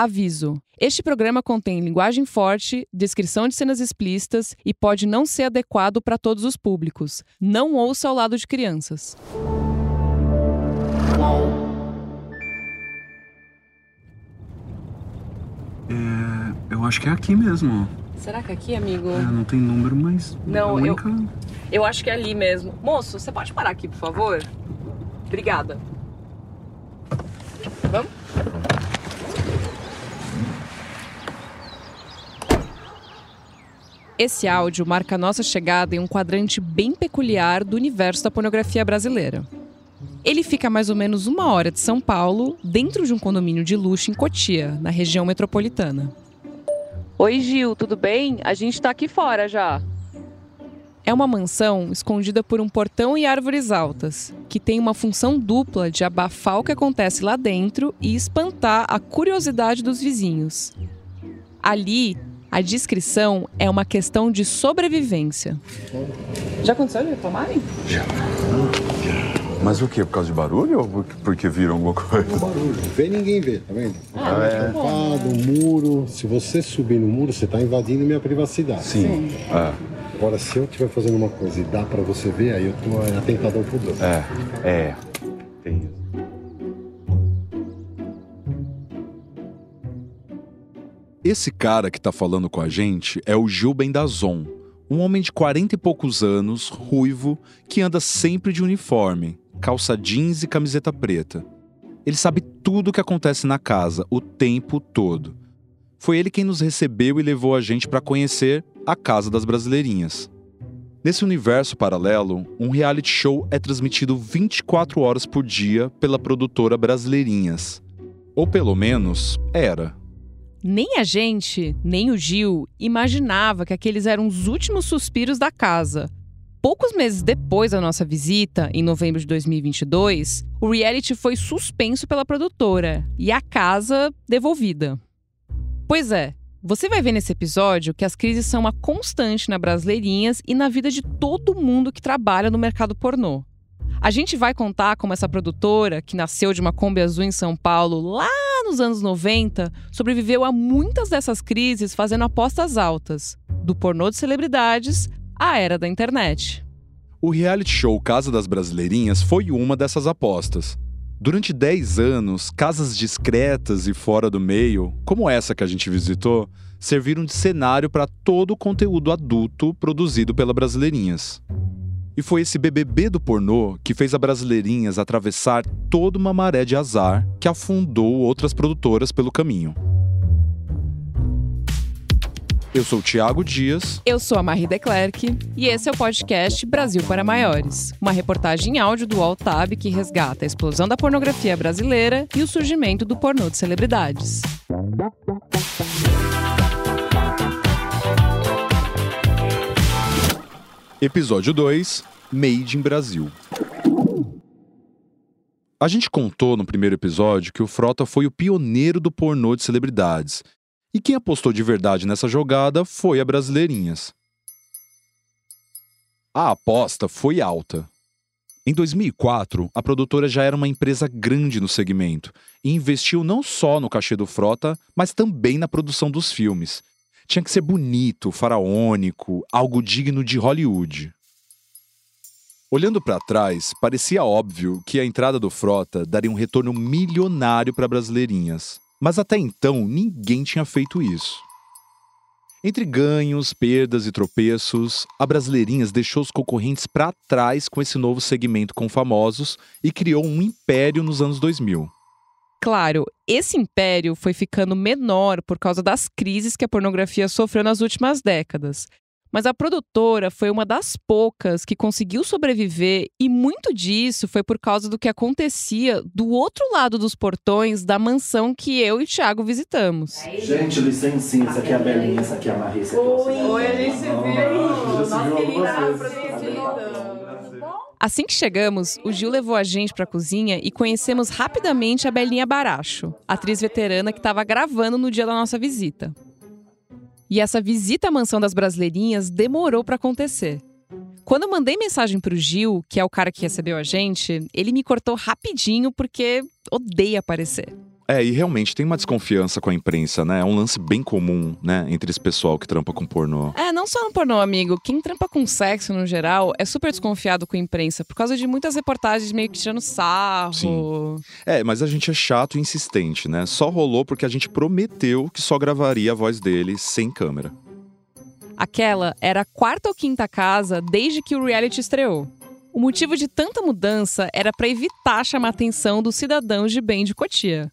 Aviso: este programa contém linguagem forte, descrição de cenas explícitas e pode não ser adequado para todos os públicos. Não ouça ao lado de crianças. É, eu acho que é aqui mesmo. Será que é aqui, amigo? É, não tem número, mas. Não, é única... eu, eu acho que é ali mesmo. Moço, você pode parar aqui, por favor? Obrigada. Vamos? Esse áudio marca a nossa chegada em um quadrante bem peculiar do universo da pornografia brasileira. Ele fica a mais ou menos uma hora de São Paulo, dentro de um condomínio de luxo em Cotia, na região metropolitana. Oi, Gil, tudo bem? A gente tá aqui fora já. É uma mansão escondida por um portão e árvores altas, que tem uma função dupla de abafar o que acontece lá dentro e espantar a curiosidade dos vizinhos. Ali a descrição é uma questão de sobrevivência. Já aconteceu de reclamarem? Já. Mas o quê? Por causa de barulho ou porque viram alguma coisa? O barulho. Vê ninguém vê, tá vendo? Ah, é. Tampado, um muro. Se você subir no muro, você tá invadindo minha privacidade. Sim. É. Agora, se eu estiver fazendo uma coisa e dá pra você ver, aí eu tô é, atentado ao pudor. É, é. Tem isso. Esse cara que tá falando com a gente é o Gil Bendazon, um homem de 40 e poucos anos, ruivo, que anda sempre de uniforme, calça jeans e camiseta preta. Ele sabe tudo o que acontece na casa, o tempo todo. Foi ele quem nos recebeu e levou a gente para conhecer a Casa das Brasileirinhas. Nesse universo paralelo, um reality show é transmitido 24 horas por dia pela produtora Brasileirinhas. Ou pelo menos era. Nem a gente, nem o Gil, imaginava que aqueles eram os últimos suspiros da casa. Poucos meses depois da nossa visita, em novembro de 2022, o reality foi suspenso pela produtora e a casa devolvida. Pois é, você vai ver nesse episódio que as crises são uma constante na Brasileirinhas e na vida de todo mundo que trabalha no mercado pornô. A gente vai contar como essa produtora, que nasceu de uma Kombi Azul em São Paulo lá nos anos 90, sobreviveu a muitas dessas crises fazendo apostas altas, do pornô de celebridades à era da internet. O reality show Casa das Brasileirinhas foi uma dessas apostas. Durante 10 anos, casas discretas e fora do meio, como essa que a gente visitou, serviram de cenário para todo o conteúdo adulto produzido pela Brasileirinhas. E foi esse BBB do pornô que fez a Brasileirinhas atravessar toda uma maré de azar que afundou outras produtoras pelo caminho. Eu sou o Thiago Dias. Eu sou a Marie Declerc e esse é o podcast Brasil para Maiores, uma reportagem em áudio do Altab que resgata a explosão da pornografia brasileira e o surgimento do pornô de celebridades. Episódio 2 Made in Brasil. A gente contou no primeiro episódio que o Frota foi o pioneiro do pornô de celebridades. E quem apostou de verdade nessa jogada foi a Brasileirinhas. A aposta foi alta. Em 2004, a produtora já era uma empresa grande no segmento e investiu não só no cachê do Frota, mas também na produção dos filmes, tinha que ser bonito, faraônico, algo digno de Hollywood. Olhando para trás, parecia óbvio que a entrada do Frota daria um retorno milionário para Brasileirinhas. Mas até então, ninguém tinha feito isso. Entre ganhos, perdas e tropeços, a Brasileirinhas deixou os concorrentes para trás com esse novo segmento com famosos e criou um império nos anos 2000. Claro, esse império foi ficando menor por causa das crises que a pornografia sofreu nas últimas décadas. Mas a produtora foi uma das poucas que conseguiu sobreviver, e muito disso foi por causa do que acontecia do outro lado dos portões da mansão que eu e o Thiago visitamos. Gente, licencinha, essa aqui é a Belinha, essa aqui é a Marisa. Oi, Oi, a gente se viu. Nossa, querida, Assim que chegamos, o Gil levou a gente para a cozinha e conhecemos rapidamente a Belinha Baracho, atriz veterana que estava gravando no dia da nossa visita. E essa visita à mansão das brasileirinhas demorou para acontecer. Quando eu mandei mensagem para o Gil, que é o cara que recebeu a gente, ele me cortou rapidinho porque odeia aparecer. É, e realmente tem uma desconfiança com a imprensa, né? É um lance bem comum, né? Entre esse pessoal que trampa com pornô. É, não só no pornô, amigo. Quem trampa com sexo no geral é super desconfiado com a imprensa por causa de muitas reportagens meio que tirando sarro. Sim. É, mas a gente é chato e insistente, né? Só rolou porque a gente prometeu que só gravaria a voz dele sem câmera. Aquela era a quarta ou quinta casa desde que o reality estreou. O motivo de tanta mudança era para evitar chamar a atenção dos cidadãos de bem de Cotia.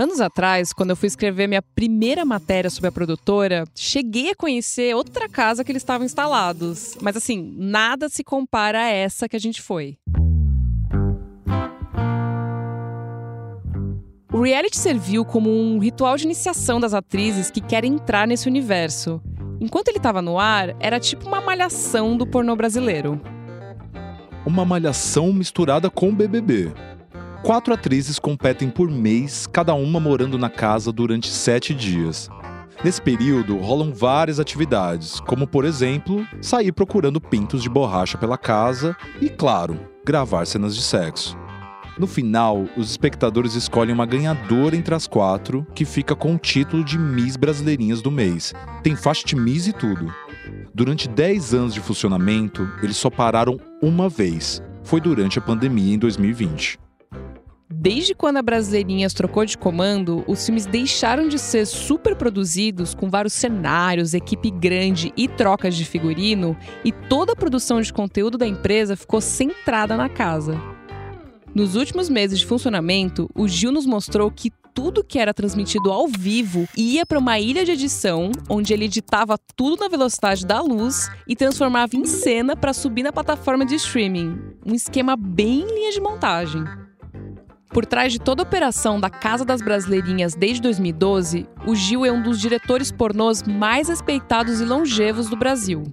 Anos atrás, quando eu fui escrever minha primeira matéria sobre a produtora, cheguei a conhecer outra casa que eles estavam instalados. Mas assim, nada se compara a essa que a gente foi. O reality serviu como um ritual de iniciação das atrizes que querem entrar nesse universo. Enquanto ele estava no ar, era tipo uma malhação do pornô brasileiro. Uma malhação misturada com BBB. Quatro atrizes competem por mês, cada uma morando na casa durante sete dias. Nesse período, rolam várias atividades, como, por exemplo, sair procurando pintos de borracha pela casa e, claro, gravar cenas de sexo. No final, os espectadores escolhem uma ganhadora entre as quatro, que fica com o título de Miss Brasileirinhas do mês. Tem faixa de Miss e tudo. Durante 10 anos de funcionamento, eles só pararam uma vez. Foi durante a pandemia em 2020. Desde quando a Brasileirinhas trocou de comando, os filmes deixaram de ser super produzidos, com vários cenários, equipe grande e trocas de figurino, e toda a produção de conteúdo da empresa ficou centrada na casa. Nos últimos meses de funcionamento, o Gil nos mostrou que tudo que era transmitido ao vivo ia para uma ilha de edição, onde ele editava tudo na velocidade da luz e transformava em cena para subir na plataforma de streaming. Um esquema bem linha de montagem. Por trás de toda a operação da Casa das Brasileirinhas desde 2012, o Gil é um dos diretores pornôs mais respeitados e longevos do Brasil.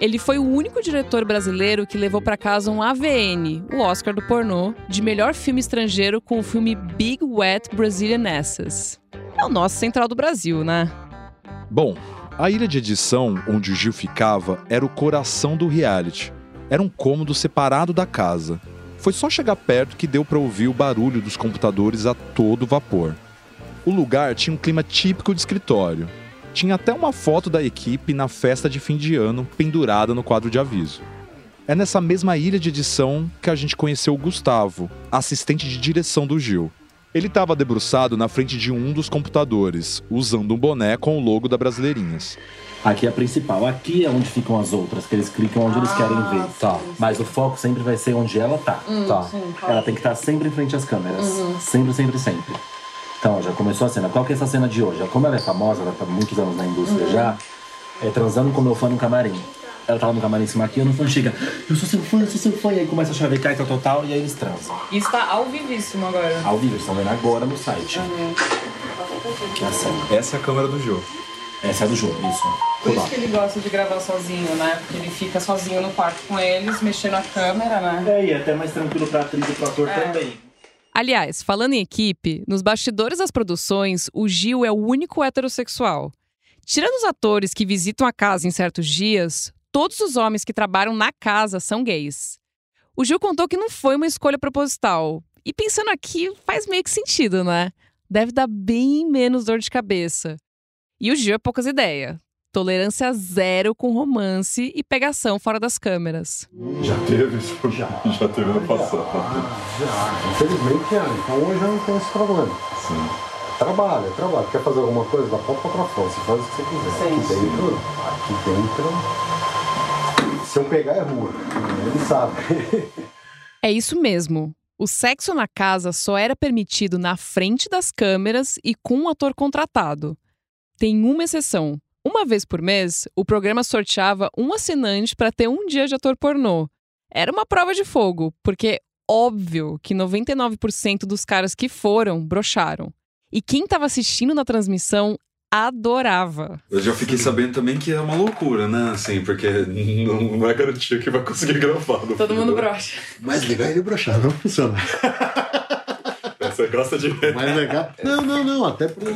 Ele foi o único diretor brasileiro que levou para casa um AVN, o Oscar do pornô, de melhor filme estrangeiro com o filme Big Wet Brazilian Asses. É o nosso central do Brasil, né? Bom, a ilha de edição onde o Gil ficava era o coração do reality. Era um cômodo separado da casa, foi só chegar perto que deu para ouvir o barulho dos computadores a todo vapor. O lugar tinha um clima típico de escritório. Tinha até uma foto da equipe na festa de fim de ano pendurada no quadro de aviso. É nessa mesma ilha de edição que a gente conheceu o Gustavo, assistente de direção do Gil. Ele estava debruçado na frente de um dos computadores, usando um boné com o logo da Brasileirinhas. Aqui é a principal. Aqui é onde ficam as outras, que eles clicam onde eles querem Ah, ver. tá. Mas o foco sempre vai ser onde ela tá. Tá. Ela tem que estar sempre em frente às câmeras. Uhum. Sempre, sempre, sempre. Então, ó, já começou a cena. Qual que é essa cena de hoje? Como ela é famosa, ela tá há muitos anos na Uhum. indústria já, é transando com meu fã no camarim. Ela tá lá no camarim se maquiando, o fã chega, eu sou seu fã, eu sou seu fã, e aí começa a chavecar e tal, tal, tal, e aí eles transam. Isso tá ao vivíssimo agora. Ao vivo, eles estão vendo agora no site. Que é a cena. Essa é a câmera do Gil. Essa é a do jogo, isso. Por Olá. isso que ele gosta de gravar sozinho, né? Porque ele fica sozinho no quarto com eles, mexendo a câmera, né? É, e é até mais tranquilo pra atriz e pro ator É. também. Aliás, falando em equipe, nos bastidores das produções, o Gil é o único heterossexual. Tirando os atores que visitam a casa em certos dias, todos os homens que trabalham na casa são gays. O Gil contou que não foi uma escolha proposital. E pensando aqui, faz meio que sentido, né? Deve dar bem menos dor de cabeça. E o Gil é poucas ideias. Tolerância zero com romance e pegação fora das câmeras. Já teve isso? Já, já teve no passado. Infelizmente, é. Então hoje eu não tenho esse problema. Sim. Trabalha, trabalha. Quer fazer alguma coisa? Da porta pra fora. Você faz o que você quiser. Sim, aqui dentro, aqui dentro. Se eu pegar é rua. Ele sabe. É isso mesmo. O sexo na casa só era permitido na frente das câmeras e com um ator contratado. Tem uma exceção. Uma vez por mês, o programa sorteava um assinante para ter um dia de ator pornô. Era uma prova de fogo, porque óbvio que 99% dos caras que foram brocharam. E quem estava assistindo na transmissão adorava. Eu já fiquei sabendo também que é uma loucura, né? Assim, porque não, não é garantia que vai conseguir gravar. Todo fim, mundo né? brocha. Mais legal é ele brochar, não funciona. Você gosta de ver. Mais legal. Não, não, não. Até pro,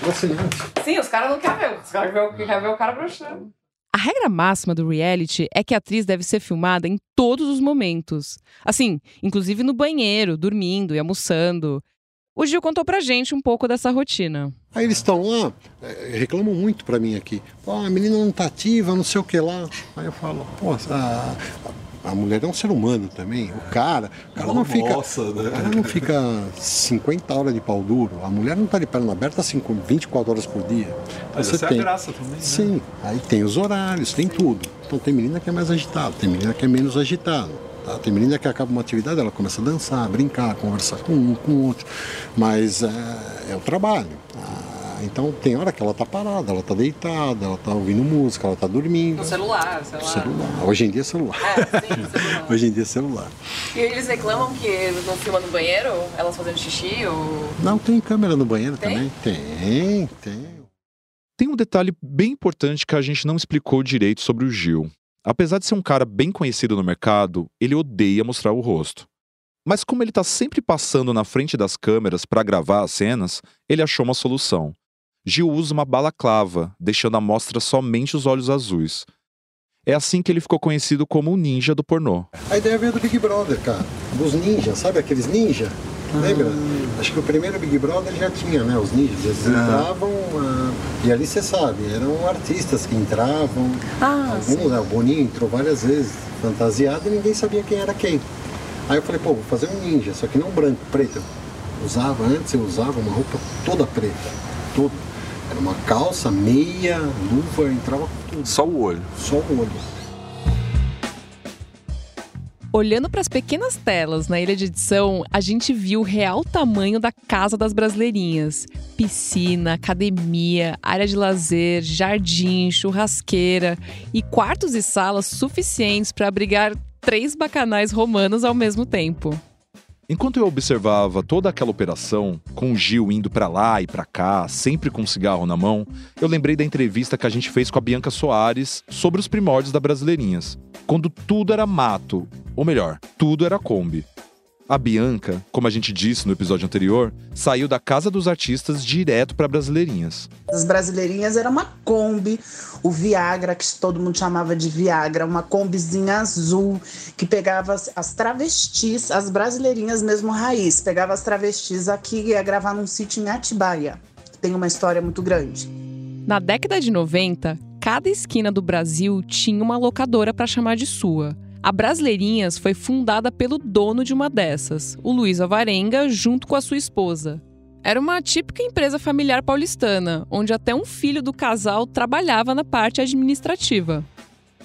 pro assinante. Sim, os caras não querem ver. Os caras querem ver, querem ver o cara brochando. A regra máxima do reality é que a atriz deve ser filmada em todos os momentos. Assim, inclusive no banheiro, dormindo e almoçando. O Gil contou pra gente um pouco dessa rotina. Aí eles estão lá, é, reclamam muito pra mim aqui. Pô, a menina não tá ativa, não sei o que lá. Aí eu falo, pô, a, a mulher é um ser humano também. O cara, o cara não fica. Nossa, né? O cara não fica 50 horas de pau duro. A mulher não tá de perna aberta 5, 24 horas por dia. Mas Você essa é tem. a graça também, né? Sim, aí tem os horários, tem tudo. Então tem menina que é mais agitada, tem menina que é menos agitada. Tem menina que acaba uma atividade, ela começa a dançar, brincar, conversar com um, com o outro. Mas é, é o trabalho. Ah, então tem hora que ela tá parada, ela tá deitada, ela tá ouvindo música, ela tá dormindo. No celular, lá. Celular. Hoje em dia é celular. É, sim, celular. Hoje em dia é celular. E eles reclamam que não filma no banheiro, elas fazendo xixi ou. Não tem câmera no banheiro Tem? também? Tem, tem. Tem um detalhe bem importante que a gente não explicou direito sobre o Gil. Apesar de ser um cara bem conhecido no mercado, ele odeia mostrar o rosto. Mas como ele tá sempre passando na frente das câmeras para gravar as cenas, ele achou uma solução. Gil usa uma balaclava, deixando à mostra somente os olhos azuis. É assim que ele ficou conhecido como o ninja do pornô. A ideia veio do Big Brother, cara. Dos ninjas, sabe aqueles ninja? Lembra? Acho que o primeiro Big Brother já tinha, né? Os ninjas. Eles entravam. ah, e ali você sabe, eram artistas que entravam. Ah, Alguns, né? O Boninho entrou várias vezes fantasiado e ninguém sabia quem era quem. Aí eu falei, pô, vou fazer um ninja, só que não branco, preto. Eu usava, antes eu usava uma roupa toda preta. Toda. Era uma calça, meia, luva, entrava com tudo. Só o olho. Só o olho. Olhando para as pequenas telas na ilha de edição, a gente viu o real tamanho da casa das brasileirinhas. Piscina, academia, área de lazer, jardim, churrasqueira e quartos e salas suficientes para abrigar três bacanais romanos ao mesmo tempo. Enquanto eu observava toda aquela operação, com o Gil indo pra lá e pra cá, sempre com um cigarro na mão, eu lembrei da entrevista que a gente fez com a Bianca Soares sobre os primórdios da Brasileirinhas, quando tudo era mato, ou melhor, tudo era Kombi. A Bianca, como a gente disse no episódio anterior, saiu da casa dos artistas direto pra Brasileirinhas. As brasileirinhas era uma Kombi, o Viagra, que todo mundo chamava de Viagra, uma Kombizinha azul, que pegava as, as travestis, as brasileirinhas mesmo raiz, pegava as travestis aqui e ia gravar num sítio em Atibaia, que tem uma história muito grande. Na década de 90, cada esquina do Brasil tinha uma locadora para chamar de sua. A Brasileirinhas foi fundada pelo dono de uma dessas, o Luiz Alvarenga, junto com a sua esposa. Era uma típica empresa familiar paulistana, onde até um filho do casal trabalhava na parte administrativa.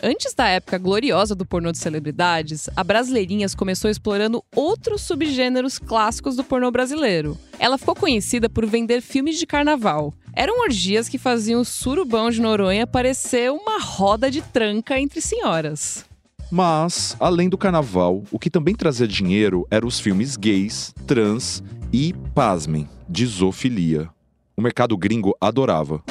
Antes da época gloriosa do pornô de celebridades, a Brasileirinhas começou explorando outros subgêneros clássicos do pornô brasileiro. Ela ficou conhecida por vender filmes de carnaval. Eram orgias que faziam o surubão de Noronha parecer uma roda de tranca entre senhoras. Mas, além do carnaval, o que também trazia dinheiro eram os filmes gays, trans e, pasmem, de zoofilia. O mercado gringo adorava.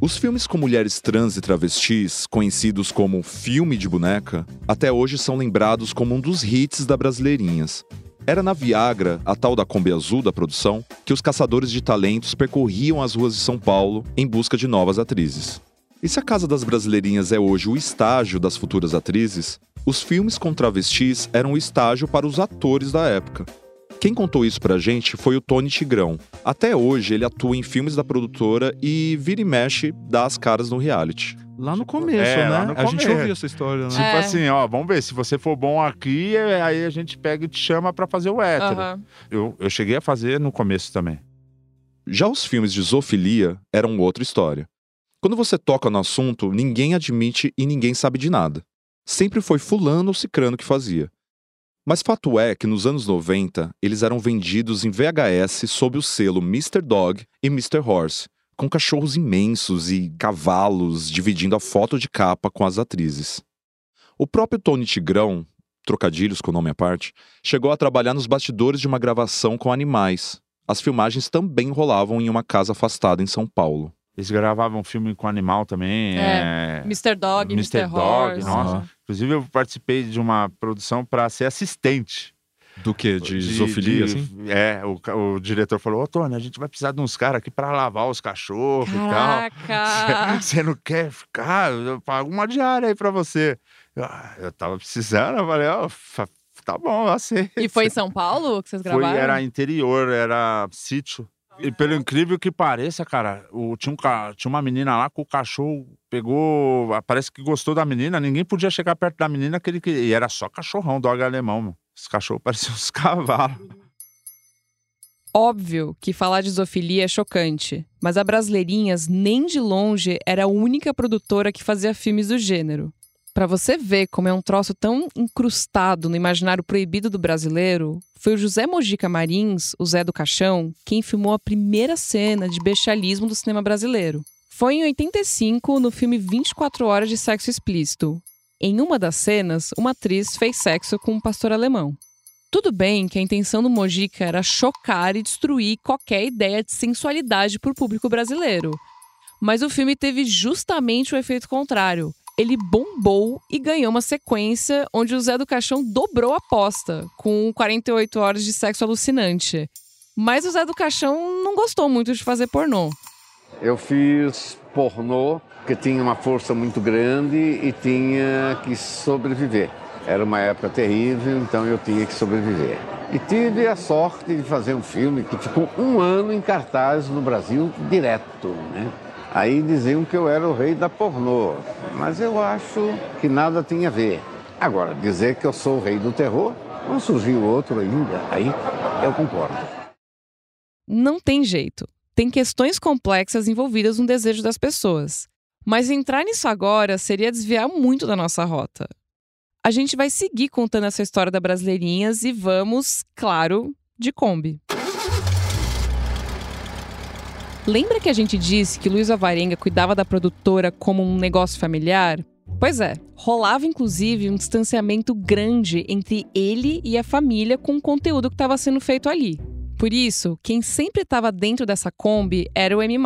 Os filmes com mulheres trans e travestis, conhecidos como filme de boneca, até hoje são lembrados como um dos hits da Brasileirinhas. Era na Viagra, a tal da Kombi Azul da produção, que os caçadores de talentos percorriam as ruas de São Paulo em busca de novas atrizes. E se a Casa das Brasileirinhas é hoje o estágio das futuras atrizes, os filmes com travestis eram o estágio para os atores da época. Quem contou isso pra gente foi o Tony Tigrão. Até hoje ele atua em filmes da produtora e vira e mexe dá as caras no reality. Lá no começo, É, né? lá no A gente começo. ouviu essa história, né? Tipo É. assim, ó, vamos ver, se você for bom aqui, é, aí a gente pega e te chama pra fazer o hétero. Aham. Eu, eu cheguei a fazer no começo também. Já os filmes de zoofilia eram outra história. Quando você toca no assunto, ninguém admite e ninguém sabe de nada. Sempre foi fulano ou cicrano que fazia. Mas fato é que nos anos 90, eles eram vendidos em VHS sob o selo Mr. Dog e Mr. Horse, com cachorros imensos e cavalos dividindo a foto de capa com as atrizes. O próprio Tony Tigrão, trocadilhos com o nome à parte, chegou a trabalhar nos bastidores de uma gravação com animais. As filmagens também rolavam em uma casa afastada em São Paulo. Eles gravavam filme com animal também. É. É. Mr. Dog, Mr. Mr. Dog, Horse. nossa. Inclusive, eu participei de uma produção pra ser assistente. Do que? De, zoofilia, de- assim? É, o, o diretor falou: Ô, Tony, a gente vai precisar de uns caras aqui pra lavar os cachorros e tal. Caraca! Você não quer ficar? Eu pago uma diária aí pra você. Eu, ah, eu tava precisando, eu falei, ó, fa- tá bom, eu aceito. E foi em São Paulo que vocês Foi, gravaram? era interior, era sítio. E pelo incrível que pareça, cara, o, tinha, um, tinha uma menina lá que o cachorro pegou. Parece que gostou da menina. Ninguém podia chegar perto da menina que ele. E era só cachorrão, dog alemão, mano. Os cachorros pareciam uns cavalos. Óbvio que falar de zoofilia é chocante, mas a Brasileirinhas nem de longe era a única produtora que fazia filmes do gênero. Pra você ver como é um troço tão incrustado no imaginário proibido do brasileiro, foi o José Mojica Marins, o Zé do Caixão, quem filmou a primeira cena de bestialismo do cinema brasileiro. Foi em 85, no filme 24 Horas de Sexo Explícito. Em uma das cenas, uma atriz fez sexo com um pastor alemão. Tudo bem que a intenção do Mojica era chocar e destruir qualquer ideia de sensualidade para o público brasileiro. Mas o filme teve justamente o efeito contrário. Ele bombou e ganhou uma sequência onde o Zé do Caixão dobrou a aposta, com 48 horas de sexo alucinante. Mas o Zé do Caixão não gostou muito de fazer pornô. Eu fiz pornô que tinha uma força muito grande e tinha que sobreviver. Era uma época terrível, então eu tinha que sobreviver. E tive a sorte de fazer um filme que ficou um ano em cartaz no Brasil direto, né? Aí diziam que eu era o rei da pornô, mas eu acho que nada tinha a ver. Agora, dizer que eu sou o rei do terror, não surgiu outro ainda, aí eu concordo. Não tem jeito. Tem questões complexas envolvidas no desejo das pessoas. Mas entrar nisso agora seria desviar muito da nossa rota. A gente vai seguir contando essa história da Brasileirinhas e vamos, claro, de Kombi. Lembra que a gente disse que Luiz Alvarenga cuidava da produtora como um negócio familiar? Pois é, rolava inclusive um distanciamento grande entre ele e a família com o conteúdo que estava sendo feito ali. Por isso, quem sempre estava dentro dessa Kombi era o M.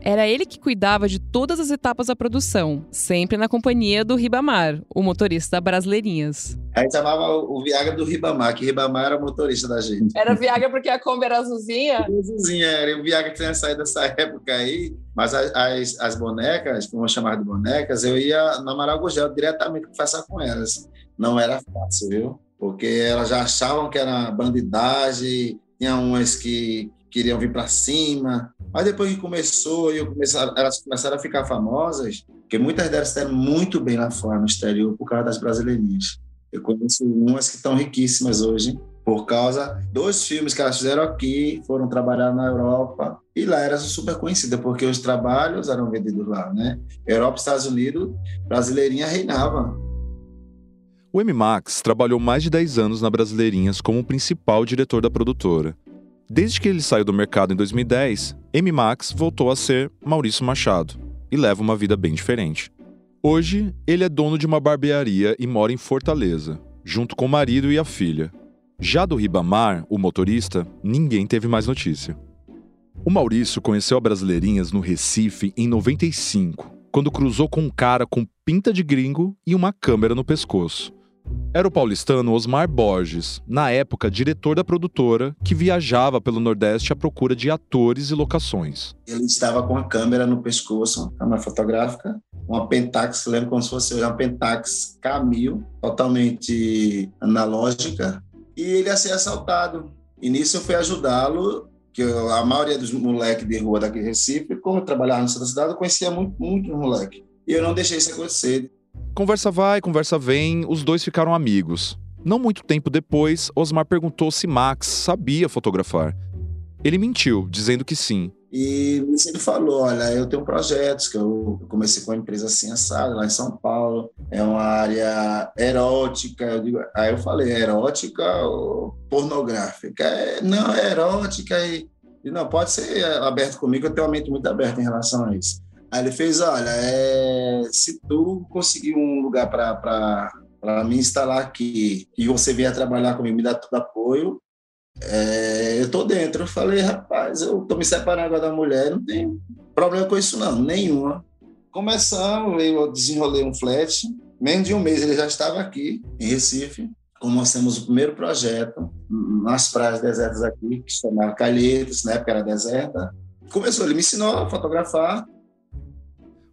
Era ele que cuidava de todas as etapas da produção, sempre na companhia do Ribamar, o motorista da Brasileirinhas. A gente chamava o Viagra do Ribamar, que Ribamar era o motorista da gente. Era Viagra porque a Kombi era azulzinha? Azulzinha, era. O Viagra tinha saído dessa época aí, mas as, as, as bonecas, como eu chamava de bonecas, eu ia na Amaral Gugel diretamente conversar com elas. Não era fácil, viu? Porque elas já achavam que era bandidagem, tinha umas que queriam vir para cima. Mas depois que começou, comecei, elas começaram a ficar famosas, porque muitas delas deram muito bem lá fora, no exterior, por causa das brasileirinhas. Eu conheço umas que estão riquíssimas hoje, por causa dos filmes que elas fizeram aqui, foram trabalhar na Europa, e lá eram super conhecidas, porque os trabalhos eram vendidos lá, né? Europa e Estados Unidos, brasileirinha reinava. O M. Max trabalhou mais de 10 anos na Brasileirinhas como principal diretor da produtora. Desde que ele saiu do mercado em 2010, M. Max voltou a ser Maurício Machado e leva uma vida bem diferente. Hoje, ele é dono de uma barbearia e mora em Fortaleza, junto com o marido e a filha. Já do Ribamar, o motorista, ninguém teve mais notícia. O Maurício conheceu a Brasileirinhas no Recife em 95, quando cruzou com um cara com pinta de gringo e uma câmera no pescoço. Era o paulistano Osmar Borges, na época diretor da produtora, que viajava pelo Nordeste à procura de atores e locações. Ele estava com a câmera no pescoço, câmera fotográfica, uma Pentax, lembro como se fosse uma Pentax K1000, totalmente analógica, e ele ia ser assaltado. E nisso eu fui ajudá-lo, que eu, a maioria dos moleques de rua daqui de Recife, como eu trabalhava da cidade, eu conhecia muito, muito moleque. E eu não deixei isso acontecer. Conversa vai, conversa vem, os dois ficaram amigos. Não muito tempo depois, Osmar perguntou se Max sabia fotografar. Ele mentiu, dizendo que sim. E ele falou: Olha, eu tenho projetos que eu comecei com uma empresa assim, assada, lá em São Paulo. É uma área erótica. Eu digo, aí eu falei: erótica ou pornográfica? É, não, é erótica. E, e não, pode ser aberto comigo, eu tenho uma mente muito aberta em relação a isso. Aí ele fez: Olha, é, se tu conseguir um lugar para me instalar aqui e você vier trabalhar comigo, me dá todo apoio, é, eu tô dentro. Eu falei, rapaz, eu tô me separando agora da mulher, não tem problema com isso não, nenhuma. Começamos, eu desenrolei um flat, menos de um mês ele já estava aqui, em Recife. Começamos o primeiro projeto nas praias desertas aqui, que se chamava Calheiros, na época era deserta. Começou, ele me ensinou a fotografar.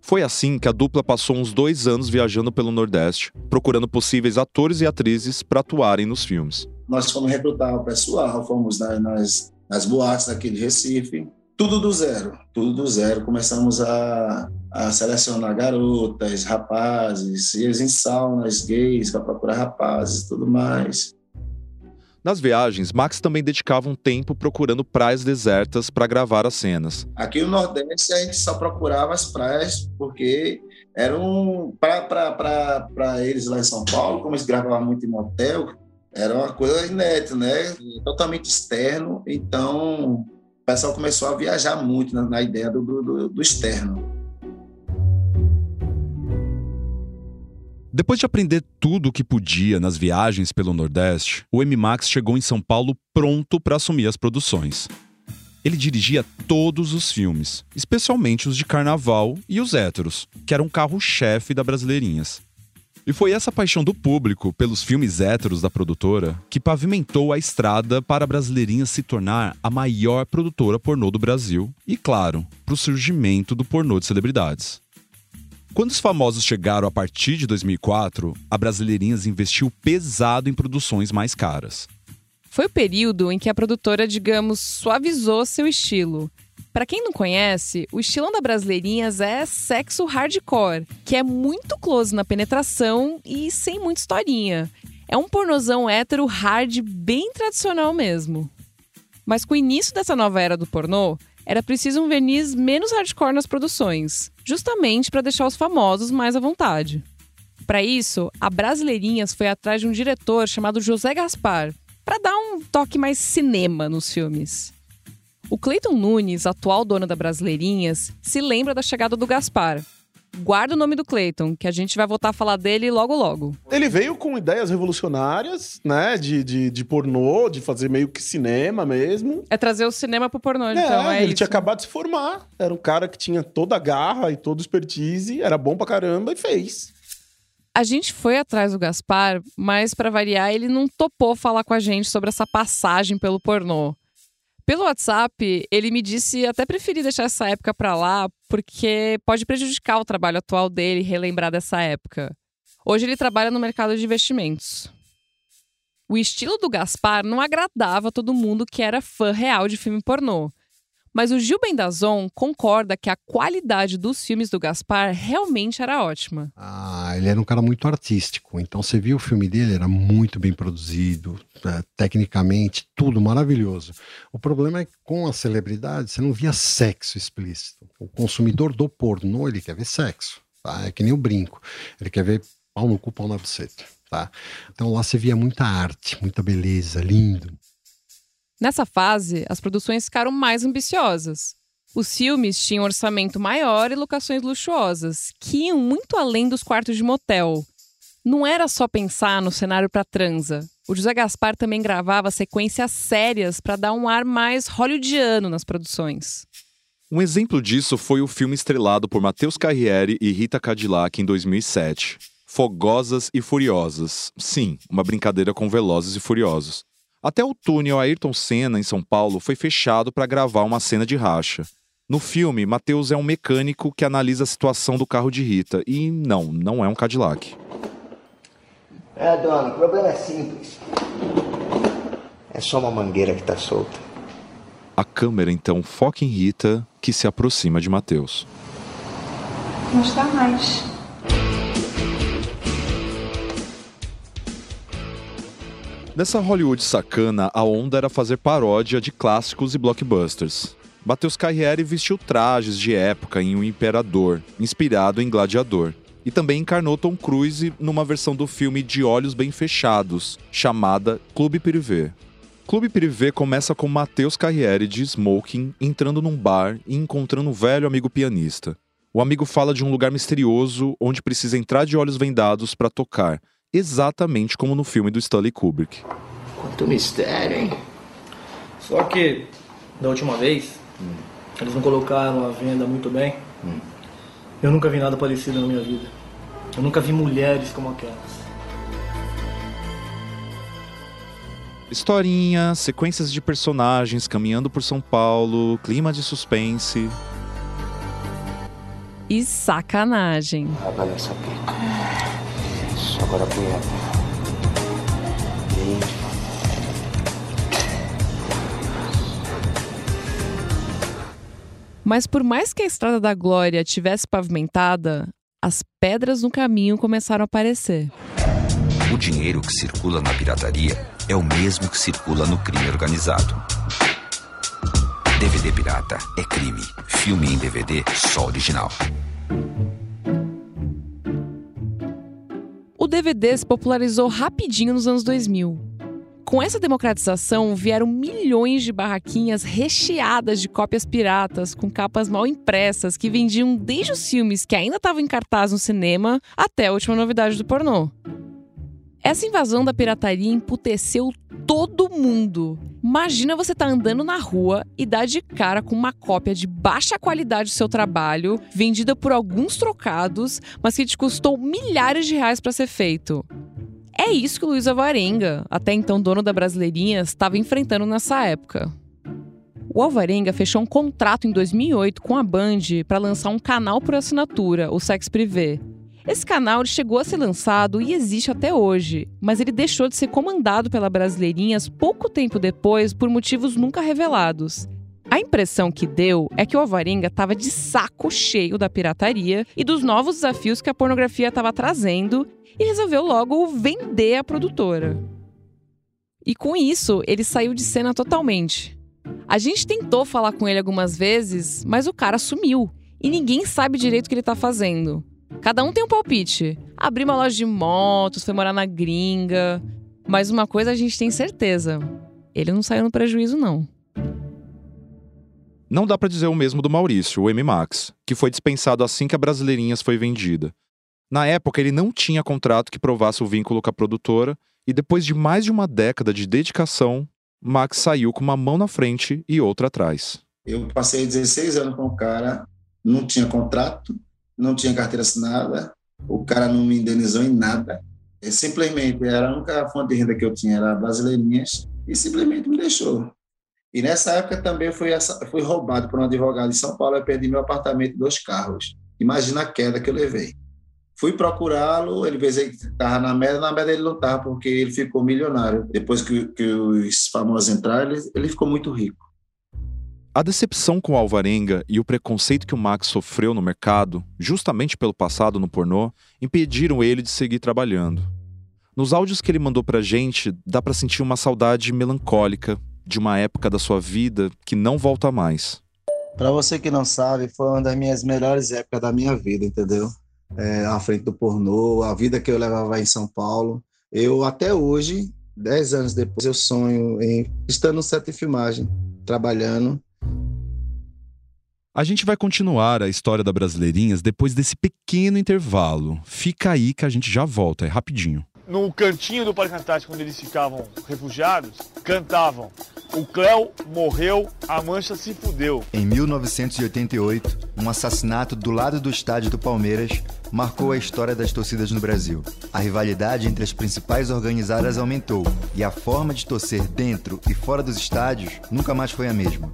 Foi assim que a dupla passou uns dois anos viajando pelo Nordeste, procurando possíveis atores e atrizes para atuarem nos filmes. Nós fomos recrutar o pessoal, fomos nas, nas, nas boates daqui de Recife, tudo do zero, tudo do zero. Começamos a, a selecionar garotas, rapazes, íamos em saunas gays para procurar rapazes e tudo mais. Nas viagens, Max também dedicava um tempo procurando praias desertas para gravar as cenas. Aqui no Nordeste a gente só procurava as praias porque eram para eles lá em São Paulo, como eles gravavam muito em motel, era uma coisa inédita, né? Totalmente externo. Então o pessoal começou a viajar muito na, na ideia do, do, do externo. Depois de aprender tudo o que podia nas viagens pelo Nordeste, o M-Max chegou em São Paulo pronto para assumir as produções. Ele dirigia todos os filmes, especialmente os de carnaval e os héteros, que eram carro-chefe da Brasileirinhas. E foi essa paixão do público pelos filmes héteros da produtora que pavimentou a estrada para a Brasileirinha se tornar a maior produtora pornô do Brasil e, claro, para o surgimento do pornô de celebridades. Quando os famosos chegaram a partir de 2004, a Brasileirinhas investiu pesado em produções mais caras. Foi o período em que a produtora, digamos, suavizou seu estilo para quem não conhece, o estilão da Brasileirinhas é sexo hardcore, que é muito close na penetração e sem muita historinha. É um pornozão hétero hard bem tradicional mesmo. Mas com o início dessa nova era do pornô, era preciso um verniz menos hardcore nas produções, justamente para deixar os famosos mais à vontade. Para isso, a Brasileirinhas foi atrás de um diretor chamado José Gaspar, para dar um toque mais cinema nos filmes. O Cleiton Nunes, atual dono da Brasileirinhas, se lembra da chegada do Gaspar. Guarda o nome do Cleiton, que a gente vai voltar a falar dele logo logo. Ele veio com ideias revolucionárias, né? De, de, de pornô, de fazer meio que cinema mesmo. É trazer o cinema pro pornô, É, então é ele isso. tinha acabado de se formar. Era um cara que tinha toda a garra e toda a expertise, era bom pra caramba e fez. A gente foi atrás do Gaspar, mas para variar, ele não topou falar com a gente sobre essa passagem pelo pornô. Pelo WhatsApp, ele me disse até preferir deixar essa época pra lá, porque pode prejudicar o trabalho atual dele relembrar dessa época. Hoje ele trabalha no mercado de investimentos. O estilo do Gaspar não agradava todo mundo que era fã real de filme pornô. Mas o Gil Bendazon concorda que a qualidade dos filmes do Gaspar realmente era ótima. Ah, ele era um cara muito artístico. Então você viu o filme dele, era muito bem produzido, é, tecnicamente, tudo maravilhoso. O problema é que com a celebridade você não via sexo explícito. O consumidor do pornô, ele quer ver sexo. Tá? É que nem o brinco. Ele quer ver pau no cu, pau na buceta. Tá? Então lá você via muita arte, muita beleza, lindo. Nessa fase, as produções ficaram mais ambiciosas. Os filmes tinham orçamento maior e locações luxuosas, que iam muito além dos quartos de motel. Não era só pensar no cenário para transa. O José Gaspar também gravava sequências sérias para dar um ar mais hollywoodiano nas produções. Um exemplo disso foi o filme estrelado por Matheus Carriere e Rita Cadillac em 2007. Fogosas e Furiosas. Sim, uma brincadeira com Velozes e Furiosos. Até o túnel Ayrton Senna, em São Paulo, foi fechado para gravar uma cena de racha. No filme, Matheus é um mecânico que analisa a situação do carro de Rita. E não, não é um Cadillac. É, dona, o problema é simples. É só uma mangueira que tá solta. A câmera então foca em Rita, que se aproxima de Matheus. Não está mais. Nessa Hollywood sacana, a onda era fazer paródia de clássicos e blockbusters. Matheus Carriere vestiu trajes de época em Um Imperador, inspirado em Gladiador. E também encarnou Tom Cruise numa versão do filme De Olhos Bem Fechados, chamada Clube Privé. Clube Privé começa com Matheus Carriere de smoking entrando num bar e encontrando um velho amigo pianista. O amigo fala de um lugar misterioso onde precisa entrar de olhos vendados para tocar, exatamente como no filme do Stanley Kubrick. Quanto mistério, hein? Só que, da última vez, eles não colocaram a venda muito bem. Eu nunca vi nada parecido na minha vida. Eu nunca vi mulheres como aquelas. Historinha, sequências de personagens caminhando por São Paulo, clima de suspense. E sacanagem. Pica. Isso, agora a punheta. Mas por mais que a Estrada da Glória tivesse pavimentada, as pedras no caminho começaram a aparecer. O dinheiro que circula na pirataria é o mesmo que circula no crime organizado. DVD pirata é crime. Filme em DVD só original. O DVD se popularizou rapidinho nos anos 2000. Com essa democratização, vieram milhões de barraquinhas recheadas de cópias piratas, com capas mal impressas, que vendiam desde os filmes que ainda estavam em cartaz no cinema até a última novidade do pornô. Essa invasão da pirataria emputeceu todo mundo. Imagina você tá andando na rua e dar de cara com uma cópia de baixa qualidade do seu trabalho, vendida por alguns trocados, mas que te custou milhares de reais para ser feito. É isso que o Luiz Alvarenga, até então dono da Brasileirinhas, estava enfrentando nessa época. O Alvarenga fechou um contrato em 2008 com a Band para lançar um canal por assinatura, o Sex Privé. Esse canal chegou a ser lançado e existe até hoje, mas ele deixou de ser comandado pela Brasileirinhas pouco tempo depois por motivos nunca revelados. A impressão que deu é que o Alvarenga estava de saco cheio da pirataria e dos novos desafios que a pornografia estava trazendo e resolveu logo vender a produtora. E com isso, ele saiu de cena totalmente. A gente tentou falar com ele algumas vezes, mas o cara sumiu e ninguém sabe direito o que ele tá fazendo. Cada um tem um palpite. Abriu uma loja de motos, foi morar na gringa. Mas uma coisa a gente tem certeza: ele não saiu no prejuízo, não. Não dá para dizer o mesmo do Maurício, o M-Max, que foi dispensado assim que a Brasileirinhas foi vendida. Na época, ele não tinha contrato que provasse o vínculo com a produtora, e depois de mais de uma década de dedicação, Max saiu com uma mão na frente e outra atrás. Eu passei 16 anos com o cara, não tinha contrato, não tinha carteira assinada, o cara não me indenizou em nada. Eu simplesmente, era a única fonte de renda que eu tinha, era brasileirinhas, e simplesmente me deixou. E nessa época também fui, fui roubado por um advogado em São Paulo, eu perdi meu apartamento e dois carros. Imagina a queda que eu levei. Fui procurá-lo, ele fez que estava na merda, na merda ele não estava, porque ele ficou milionário. Depois que, que os famosos entraram, ele, ele ficou muito rico. A decepção com Alvarenga e o preconceito que o Max sofreu no mercado, justamente pelo passado no pornô, impediram ele de seguir trabalhando. Nos áudios que ele mandou pra gente, dá para sentir uma saudade melancólica de uma época da sua vida que não volta mais. Para você que não sabe, foi uma das minhas melhores épocas da minha vida, entendeu? é, à frente do pornô, a vida que eu levava em São Paulo. Eu, até hoje, dez anos depois, eu sonho em estar no set de filmagem, trabalhando. A gente vai continuar a história da Brasileirinhas depois desse pequeno intervalo. Fica aí que a gente já volta, é rapidinho. No cantinho do Parque Antártico, onde eles ficavam refugiados, cantavam o Cléo morreu, a mancha se fudeu. Em 1988, um assassinato do lado do estádio do Palmeiras marcou a história das torcidas no Brasil. A rivalidade entre as principais organizadas aumentou e a forma de torcer dentro e fora dos estádios nunca mais foi a mesma.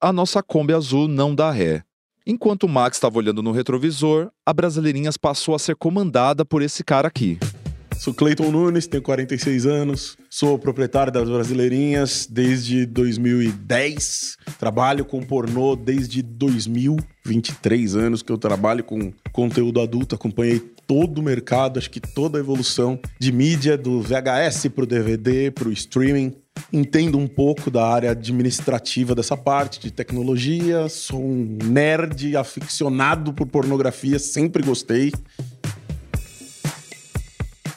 a nossa Kombi azul não dá ré. Enquanto o Max estava olhando no retrovisor, a Brasileirinhas passou a ser comandada por esse cara aqui. Sou Cleiton Nunes, tenho 46 anos, sou proprietário das Brasileirinhas desde 2010, trabalho com pornô desde 2000, 23 anos que eu trabalho com conteúdo adulto, acompanhei todo o mercado, acho que toda a evolução de mídia, do VHS para o DVD, para o streaming, entendo um pouco da área administrativa dessa parte, de tecnologia, sou um nerd aficionado por pornografia, sempre gostei.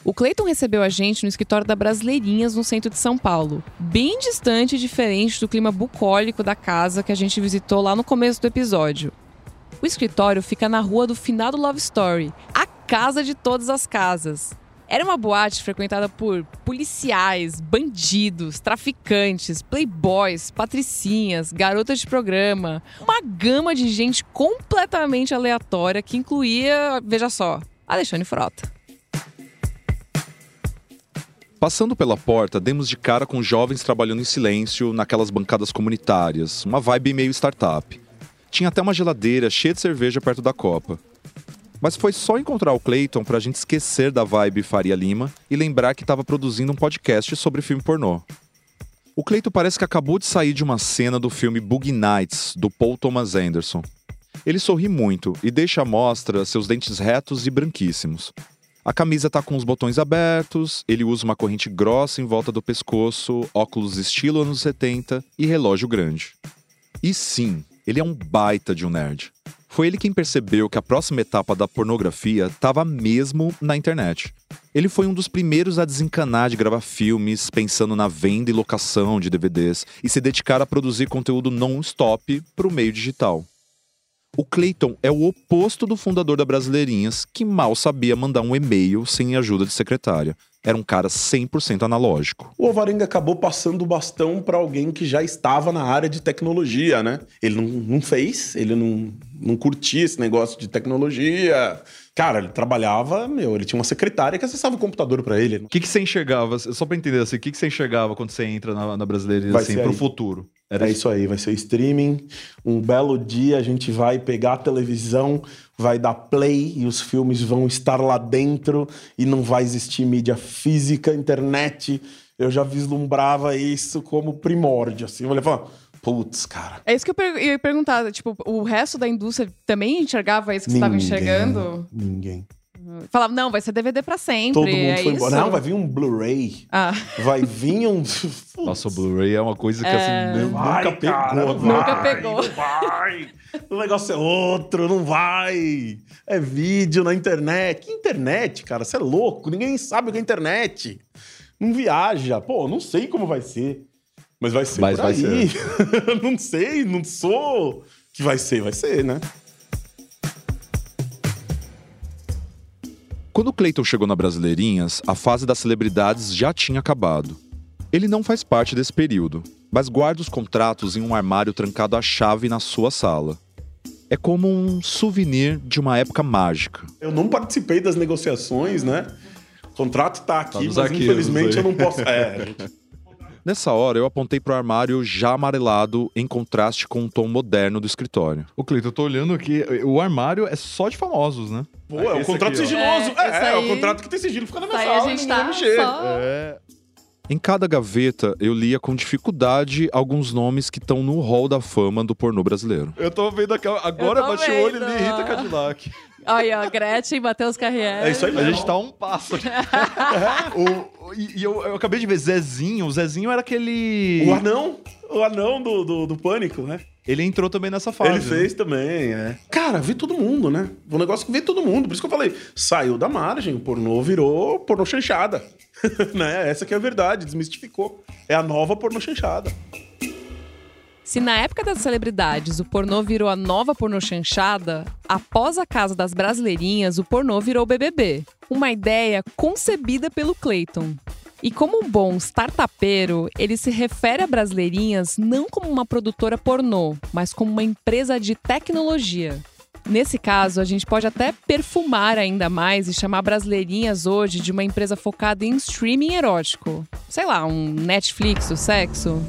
O Cleiton recebeu a gente no escritório da Brasileirinhas, no centro de São Paulo. Bem distante e diferente do clima bucólico da casa que a gente visitou lá no começo do episódio. O escritório fica na rua do finado Love Story, a casa de todas as casas. Era uma boate frequentada por policiais, bandidos, traficantes, playboys, patricinhas, garotas de programa. Uma gama de gente completamente aleatória que incluía, veja só, Alexandre Frota. Passando pela porta, demos de cara com jovens trabalhando em silêncio naquelas bancadas comunitárias, uma vibe meio startup. Tinha até uma geladeira cheia de cerveja perto da copa. Mas foi só encontrar o Clayton pra gente esquecer da vibe Faria Lima e lembrar que estava produzindo um podcast sobre filme pornô. O Clayton parece que acabou de sair de uma cena do filme Boogie Nights, do Paul Thomas Anderson. Ele sorri muito e deixa à mostra seus dentes retos e branquíssimos. A camisa tá com os botões abertos, ele usa uma corrente grossa em volta do pescoço, óculos estilo anos 70 e relógio grande. E sim, ele é um baita de um nerd. Foi ele quem percebeu que a próxima etapa da pornografia estava mesmo na internet. Ele foi um dos primeiros a desencanar de gravar filmes pensando na venda e locação de DVDs e se dedicar a produzir conteúdo non-stop para o meio digital. O Clayton é o oposto do fundador da Brasileirinhas, que mal sabia mandar um e-mail sem ajuda de secretária. Era um cara 100% analógico. O Alvarenga acabou passando o bastão para alguém que já estava na área de tecnologia, né? Ele não, não fez, ele não, não curtia esse negócio de tecnologia. Cara, ele trabalhava, meu, ele tinha uma secretária que acessava o computador para ele. O que, que você enxergava, só pra entender assim, o que, que você enxergava quando você entra na, na Brasileirinhas, Vai assim, ser pro aí. futuro? Era isso aí, vai ser streaming. Um belo dia a gente vai pegar a televisão, vai dar play e os filmes vão estar lá dentro e não vai existir mídia física, internet. Eu já vislumbrava isso como primórdio, assim. Eu falei, "Pô, putz, cara. É isso que eu, per- eu ia perguntar. Tipo, o resto da indústria também enxergava isso que você estava Ninguém, enxergando? Ninguém. Falava, não, vai ser DVD pra sempre. Todo mundo é foi isso? embora. Não, vai vir um Blu-ray. Ah. Vai vir um. Nossa, o Blu-ray é uma coisa que É. assim, nunca Vai, pegou. cara, né? Nunca pegou. Vai! O negócio é outro, não vai. É vídeo na internet. Que internet, cara? Você é louco. Ninguém sabe o que é internet. Não viaja. Pô, não sei como vai ser. Mas vai ser Mas por vai aí. não sei, não sou. Que vai ser, vai ser, né? Quando o Clayton chegou na Brasileirinhas, a fase das celebridades já tinha acabado. Ele não faz parte desse período, mas guarda os contratos em um armário trancado à chave na sua sala. É como um souvenir de uma época mágica. Eu não participei das negociações, né? O contrato tá aqui, nos mas arquivos infelizmente aí. eu não posso. É, gente. Nessa hora, eu apontei pro armário já amarelado em contraste com o tom moderno do escritório. Ô, Cleiton, eu tô olhando aqui. O armário é só de famosos, né? Pô, é um Esse contrato aqui, sigiloso. É, É, esse é, o aí- contrato que tem sigilo, fica na minha aí a sala, gente tá mexer. só- É. Em cada gaveta, eu lia com dificuldade alguns nomes que estão no hall da fama do pornô brasileiro. Eu tô vendo aqui. Agora bati o olho e li Rita Cadillac. Aí, ó, Gretchen, Matheus Carriere. É isso aí, a gente tá um passo aqui. O- o- e e eu, eu acabei de ver Zezinho. O Zezinho era aquele. O anão, o anão do, do, do pânico, né? Ele entrou também nessa fase. Ele fez também, é. Cara, vê todo mundo, né? O negócio que vê todo mundo. Por isso que eu falei, saiu da margem, o pornô virou pornô chanchada. né? Essa que é a verdade, desmistificou. É a nova pornô chanchada. Se na época das celebridades o pornô virou a nova pornô chanchada, após a Casa das Brasileirinhas, o pornô virou BBB. Uma ideia concebida pelo Clayton. E como um bom startupeiro, ele se refere a Brasileirinhas não como uma produtora pornô, mas como uma empresa de tecnologia. Nesse caso, a gente pode até perfumar ainda mais e chamar Brasileirinhas hoje de uma empresa focada em streaming erótico. Sei lá, um Netflix do sexo.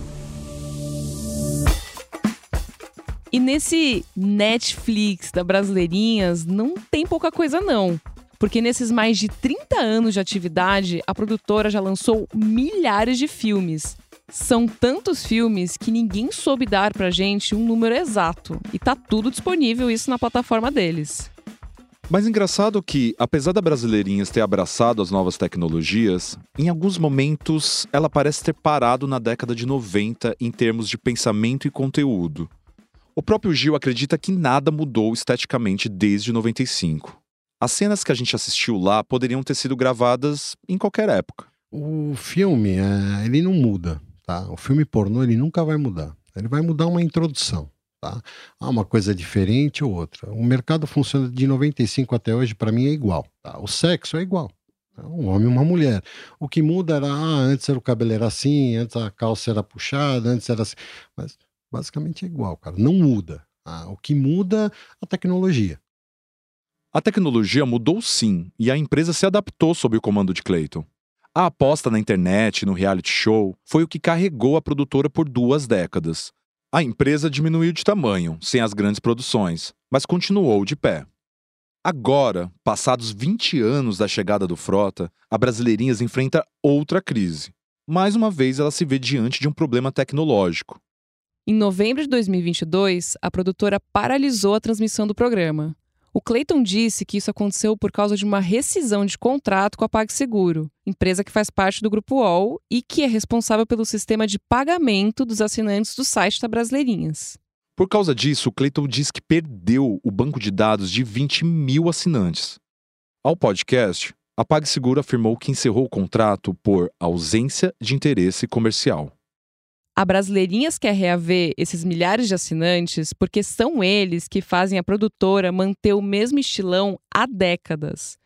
E nesse Netflix da Brasileirinhas não tem pouca coisa não. Porque nesses mais de 30 anos de atividade, a produtora já lançou milhares de filmes. São tantos filmes que ninguém soube dar pra gente um número exato. E tá tudo disponível isso na plataforma deles. Mas engraçado que, apesar da Brasileirinhas ter abraçado as novas tecnologias, em alguns momentos ela parece ter parado na década de 90 em termos de pensamento e conteúdo. O próprio Gil acredita que nada mudou esteticamente desde 95. As cenas que a gente assistiu lá poderiam ter sido gravadas em qualquer época. O filme, é, ele não muda, tá? O filme pornô, ele nunca vai mudar. Ele vai mudar uma introdução, Tá? Há uma coisa diferente ou outra. O mercado funciona de 95 até hoje, para mim é igual. Tá? O sexo é igual. Tá? Um homem e uma mulher. O que muda era, ah, antes era o cabelo era assim, antes a calça era puxada, antes era assim. Mas basicamente é igual, cara. Não muda. Ah, o que muda é a tecnologia. A tecnologia mudou sim, e a empresa se adaptou sob o comando de Clayton. A aposta na internet no reality show foi o que carregou a produtora por duas décadas. A empresa diminuiu de tamanho, sem as grandes produções, mas continuou de pé. Agora, passados 20 anos da chegada do Frota, a Brasileirinhas enfrenta outra crise. Mais uma vez, ela se vê diante de um problema tecnológico. Em novembro de 2022, a produtora paralisou a transmissão do programa. O Clayton disse que isso aconteceu por causa de uma rescisão de contrato com a PagSeguro, empresa que faz parte do Grupo UOL e que é responsável pelo sistema de pagamento dos assinantes do site da Brasileirinhas. Por causa disso, o Clayton diz que perdeu o banco de dados de 20 mil assinantes. Ao podcast, a PagSeguro afirmou que encerrou o contrato por ausência de interesse comercial. A Brasileirinhas quer reaver esses milhares de assinantes porque são eles que fazem a produtora manter o mesmo estilão há décadas.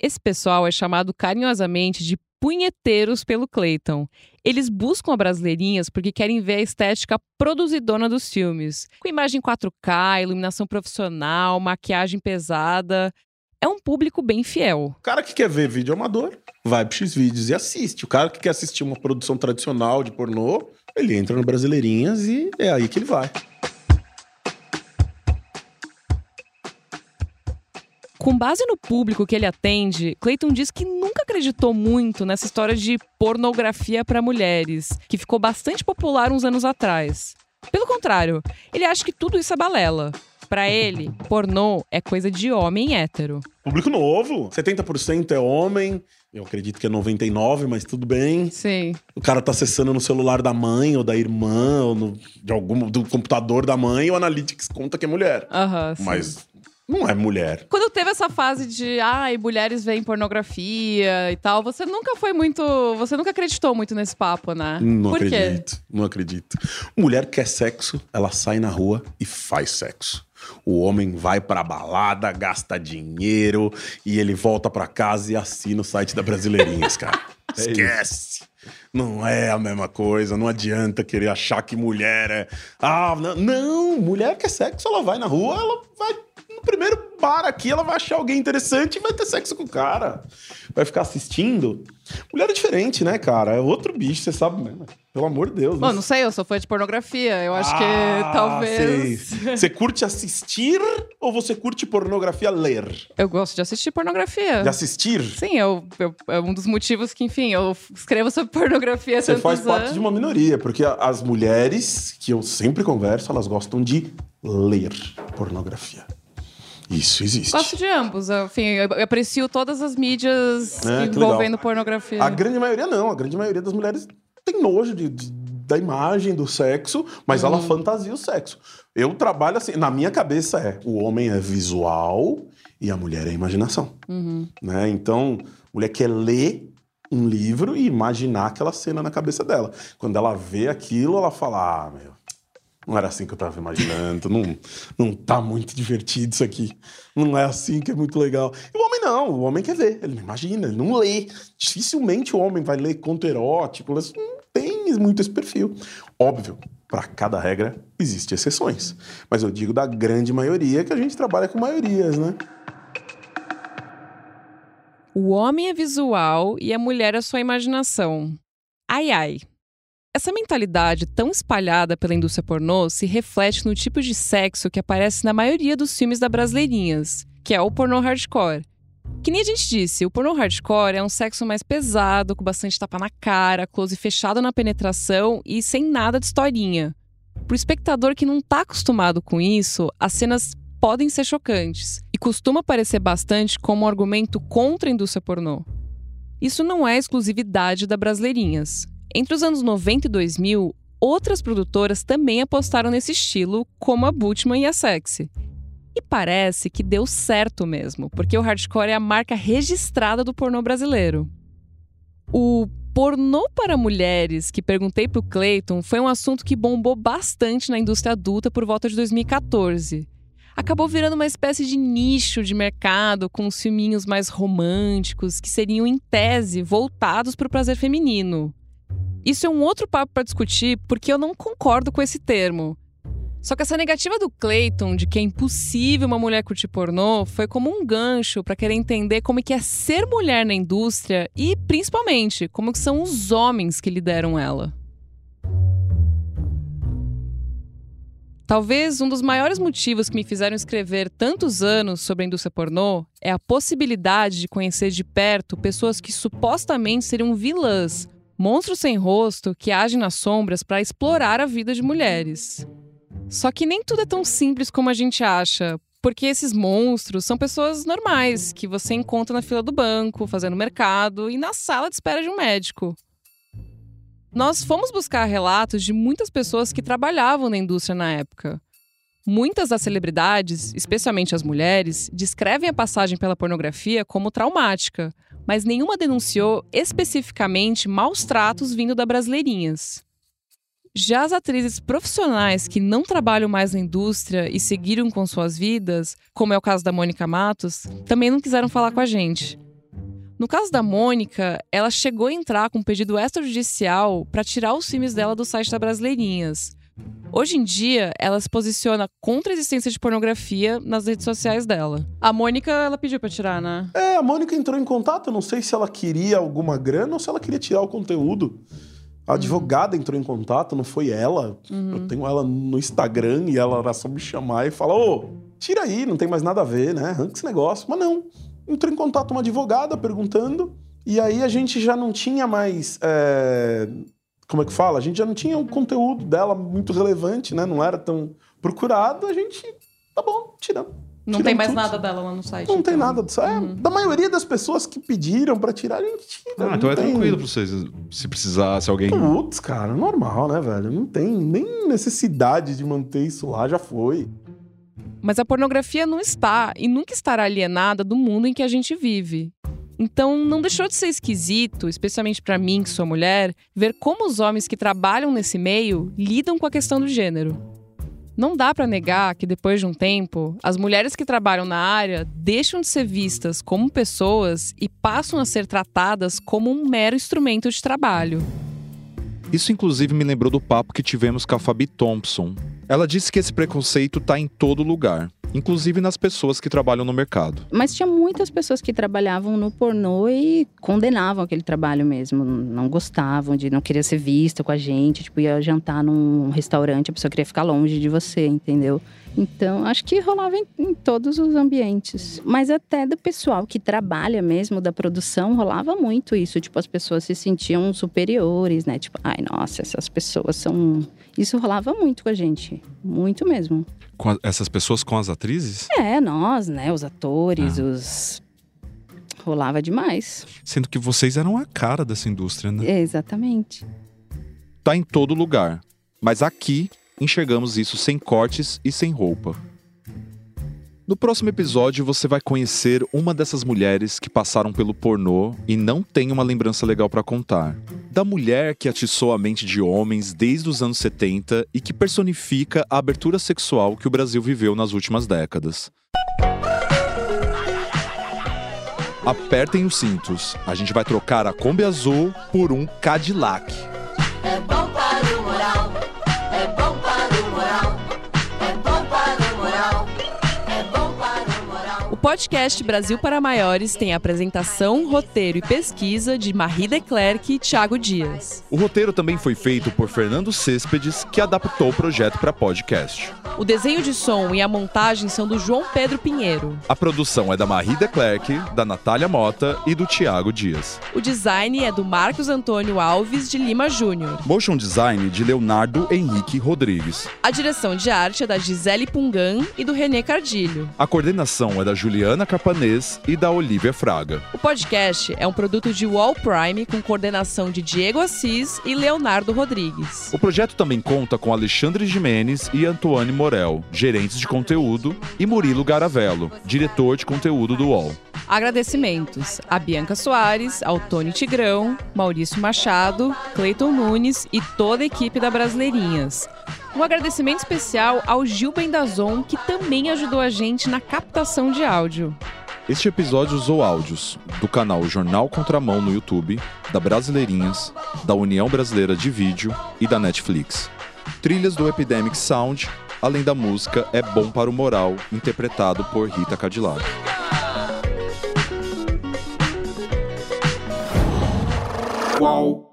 Esse pessoal é chamado carinhosamente de punheteiros pelo Clayton. Eles buscam a Brasileirinhas porque querem ver a estética produzidona dos filmes, com imagem 4K, iluminação profissional, maquiagem pesada. É um público bem fiel. O cara que quer ver vídeo amador vai pro X-Vídeos e assiste. O cara que quer assistir uma produção tradicional de pornô ele entra no Brasileirinhas e é aí que ele vai. Com base no público que ele atende, Clayton diz que nunca acreditou muito nessa história de pornografia para mulheres, que ficou bastante popular uns anos atrás. Pelo contrário, ele acha que tudo isso é balela. Para ele, pornô é coisa de homem hétero. Público novo, 70% é homem, eu acredito que é 99, mas tudo bem. Sim. O cara tá acessando no celular da mãe ou da irmã, ou no, de algum, do computador da mãe, e o Analytics conta que é mulher. Aham, sim. Mas não é mulher. Quando teve essa fase de, ai, mulheres veem pornografia e tal, você nunca foi muito. Você nunca acreditou muito nesse papo, né? Não Por acredito, quê? não acredito. Mulher quer sexo, ela sai na rua e faz sexo. O homem vai pra balada, gasta dinheiro e ele volta pra casa e assina o site da Brasileirinhas, cara. É isso. Esquece. Não é a mesma coisa, não adianta querer achar que mulher é. Ah, não, não, mulher quer sexo, ela vai na rua, ela vai no primeiro bar aqui, ela vai achar alguém interessante e vai ter sexo com o cara. Vai ficar assistindo. Mulher é diferente, né, cara? É outro bicho, você sabe mesmo. Pelo amor de Deus. Bom, não sei, eu sou fã de pornografia. Eu acho Ah, que talvez. sei. Você curte assistir ou você curte pornografia ler? Eu gosto de assistir pornografia. De assistir? Sim, eu, eu- é um dos motivos que, enfim, eu escrevo sobre pornografia Você faz parte anos. de uma minoria, porque as mulheres que eu sempre converso, elas gostam de ler pornografia. Isso existe. Gosto de ambos. Enfim, eu eu aprecio todas as mídias É, envolvendo pornografia. A grande maioria não, a grande maioria das mulheres tem nojo de- de- da imagem do sexo, mas ela fantasia o sexo. Eu trabalho assim, na minha cabeça é, o homem é visual e a mulher é imaginação. Uhum. né? Então, a mulher quer ler um livro e imaginar aquela cena na cabeça dela. Quando ela vê aquilo, ela fala: Ah, meu, não era assim que eu tava imaginando, não, não tá muito divertido isso aqui. Não é assim que é muito legal. E o homem não, o homem quer ver, ele não imagina, ele não lê. Dificilmente o homem vai ler conto erótico, não tem muito esse perfil. Óbvio, para cada regra existem exceções. Mas eu digo da grande maioria que a gente trabalha com maiorias, né? O homem é visual e a mulher é sua imaginação. Ai, ai. Essa mentalidade tão espalhada pela indústria pornô se reflete no tipo de sexo que aparece na maioria dos filmes da Brasileirinhas, que é o pornô hardcore. Que nem a gente disse, o pornô hardcore é um sexo mais pesado, com bastante tapa na cara, close fechado na penetração e sem nada de historinha. Pro espectador que não tá acostumado com isso, as cenas podem ser chocantes e costuma aparecer bastante como um argumento contra a indústria pornô. Isso não é exclusividade da Brasileirinhas. Entre os anos 90 e 2000, outras produtoras também apostaram nesse estilo, como a Butman e a Sexy. E parece que deu certo mesmo, porque o hardcore é a marca registrada do pornô brasileiro. O Pornô para mulheres, que perguntei pro Clayton, foi um assunto que bombou bastante na indústria adulta por volta de 2014. Acabou virando uma espécie de nicho de mercado com os filminhos mais românticos, que seriam, em tese, voltados para o prazer feminino. Isso é um outro papo para discutir, porque eu não concordo com esse termo. Só que essa negativa do Clayton de que é impossível uma mulher curtir pornô foi como um gancho para querer entender como é que é ser mulher na indústria e, principalmente, como que são os homens que lideram ela. Talvez um dos maiores motivos que me fizeram escrever tantos anos sobre a indústria pornô é a possibilidade de conhecer de perto pessoas que supostamente seriam vilãs, monstros sem rosto que agem nas sombras para explorar a vida de mulheres. Só que nem tudo é tão simples como a gente acha, porque esses monstros são pessoas normais que você encontra na fila do banco, fazendo mercado e na sala de espera de um médico. Nós fomos buscar relatos de muitas pessoas que trabalhavam na indústria na época. Muitas das celebridades, especialmente as mulheres, descrevem a passagem pela pornografia como traumática, mas nenhuma denunciou especificamente maus tratos vindo da Brasileirinhas. Já as atrizes profissionais que não trabalham mais na indústria e seguiram com suas vidas, como é o caso da Mônica Matos, também não quiseram falar com a gente. No caso da Mônica, ela chegou a entrar com um pedido extrajudicial para tirar os filmes dela do site da Brasileirinhas. Hoje em dia, ela se posiciona contra a existência de pornografia nas redes sociais dela. A Mônica, ela pediu para tirar, né? É, a Mônica entrou em contato, eu não sei se ela queria alguma grana ou se ela queria tirar o conteúdo. A advogada entrou em contato, não foi ela. Uhum. Eu tenho ela no Instagram e ela era só me chamar e falar: ô, tira aí, não tem mais nada a ver, né? Arranca esse negócio. Mas não. Entrou em contato uma advogada perguntando, e aí a gente já não tinha mais. é, Como é que fala? A gente já não tinha o conteúdo dela muito relevante, né? Não era tão procurado, a gente. Tá bom, tiramos. Não tem mais nada dela lá no site. Não tem então. nada disso. É, Da maioria das pessoas que pediram pra tirar, a gente tira. Ah, então é tem- tranquilo pra vocês. Se precisar, se alguém. Putz, cara, normal, né, velho? Não tem nem necessidade de manter isso lá, já foi. Mas a pornografia não está e nunca estará alienada do mundo em que a gente vive. Então, não deixou de ser esquisito, especialmente pra mim, que sou mulher, ver como os homens que trabalham nesse meio lidam com a questão do gênero. Não dá pra negar que depois de um tempo, as mulheres que trabalham na área deixam de ser vistas como pessoas e passam a ser tratadas como um mero instrumento de trabalho. Isso, inclusive, me lembrou do papo que tivemos com a Fabi Thompson. Ela disse que esse preconceito tá em todo lugar, inclusive nas pessoas que trabalham no mercado. Mas tinha muitas pessoas que trabalhavam no pornô e condenavam aquele trabalho mesmo. Não gostavam de, não queria ser vista com a gente. Tipo, ia jantar num restaurante, a pessoa queria ficar longe de você, entendeu? Então, acho que rolava em, em todos os ambientes. Mas até do pessoal que trabalha mesmo, da produção, rolava muito isso. Tipo, as pessoas se sentiam superiores, né? Tipo, ai, nossa, essas pessoas são. Isso rolava muito com a gente. Muito mesmo. Com a- essas pessoas com as atrizes? É, nós, né? Os atores, os. Rolava demais. Sendo que vocês eram a cara dessa indústria, né? É, exatamente. Tá em todo lugar. Mas aqui enxergamos isso sem cortes e sem roupa. No próximo episódio, você vai conhecer uma dessas mulheres que passaram pelo pornô e não tem uma lembrança legal pra contar. Da mulher que atiçou a mente de homens desde os anos 70 e que personifica a abertura sexual que o Brasil viveu nas últimas décadas. Apertem os cintos, a gente vai trocar a Kombi azul por um Cadillac. É podcast Brasil para Maiores tem apresentação, roteiro e pesquisa de Marie Declerc e Thiago Dias. O roteiro também foi feito por Fernando Céspedes, que adaptou o projeto para podcast. O desenho de som e a montagem são do João Pedro Pinheiro. A produção é da Marie Declerc, da Natália Mota e do Tiago Dias. O design é do Marcos Antônio Alves de Lima Júnior. Motion design de Leonardo Henrique Rodrigues. A direção de arte é da Gisele Pungan e do Renê Cardilho. A coordenação é da Juliana Carpanês e da Olivia Fraga. O podcast é um produto de Wall Prime com coordenação de Diego Assis e Leonardo Rodrigues. O projeto também conta com Alexandre Jimenez e Antoine Morel, gerentes de conteúdo, e Murilo Garavello, diretor de conteúdo do UOL. Agradecimentos a Bianca Soares, ao Tony Tigrão, Maurício Machado, Cleiton Nunes e toda a equipe da Brasileirinhas. Um agradecimento especial ao Gil Bendazon, que também ajudou a gente na captação de áudio. Este episódio usou áudios do canal Jornal Contramão no YouTube, da Brasileirinhas, da União Brasileira de Vídeo e da Netflix. Trilhas do Epidemic Sound, além da música É Bom para o Moral, interpretado por Rita Cadillac. Qual?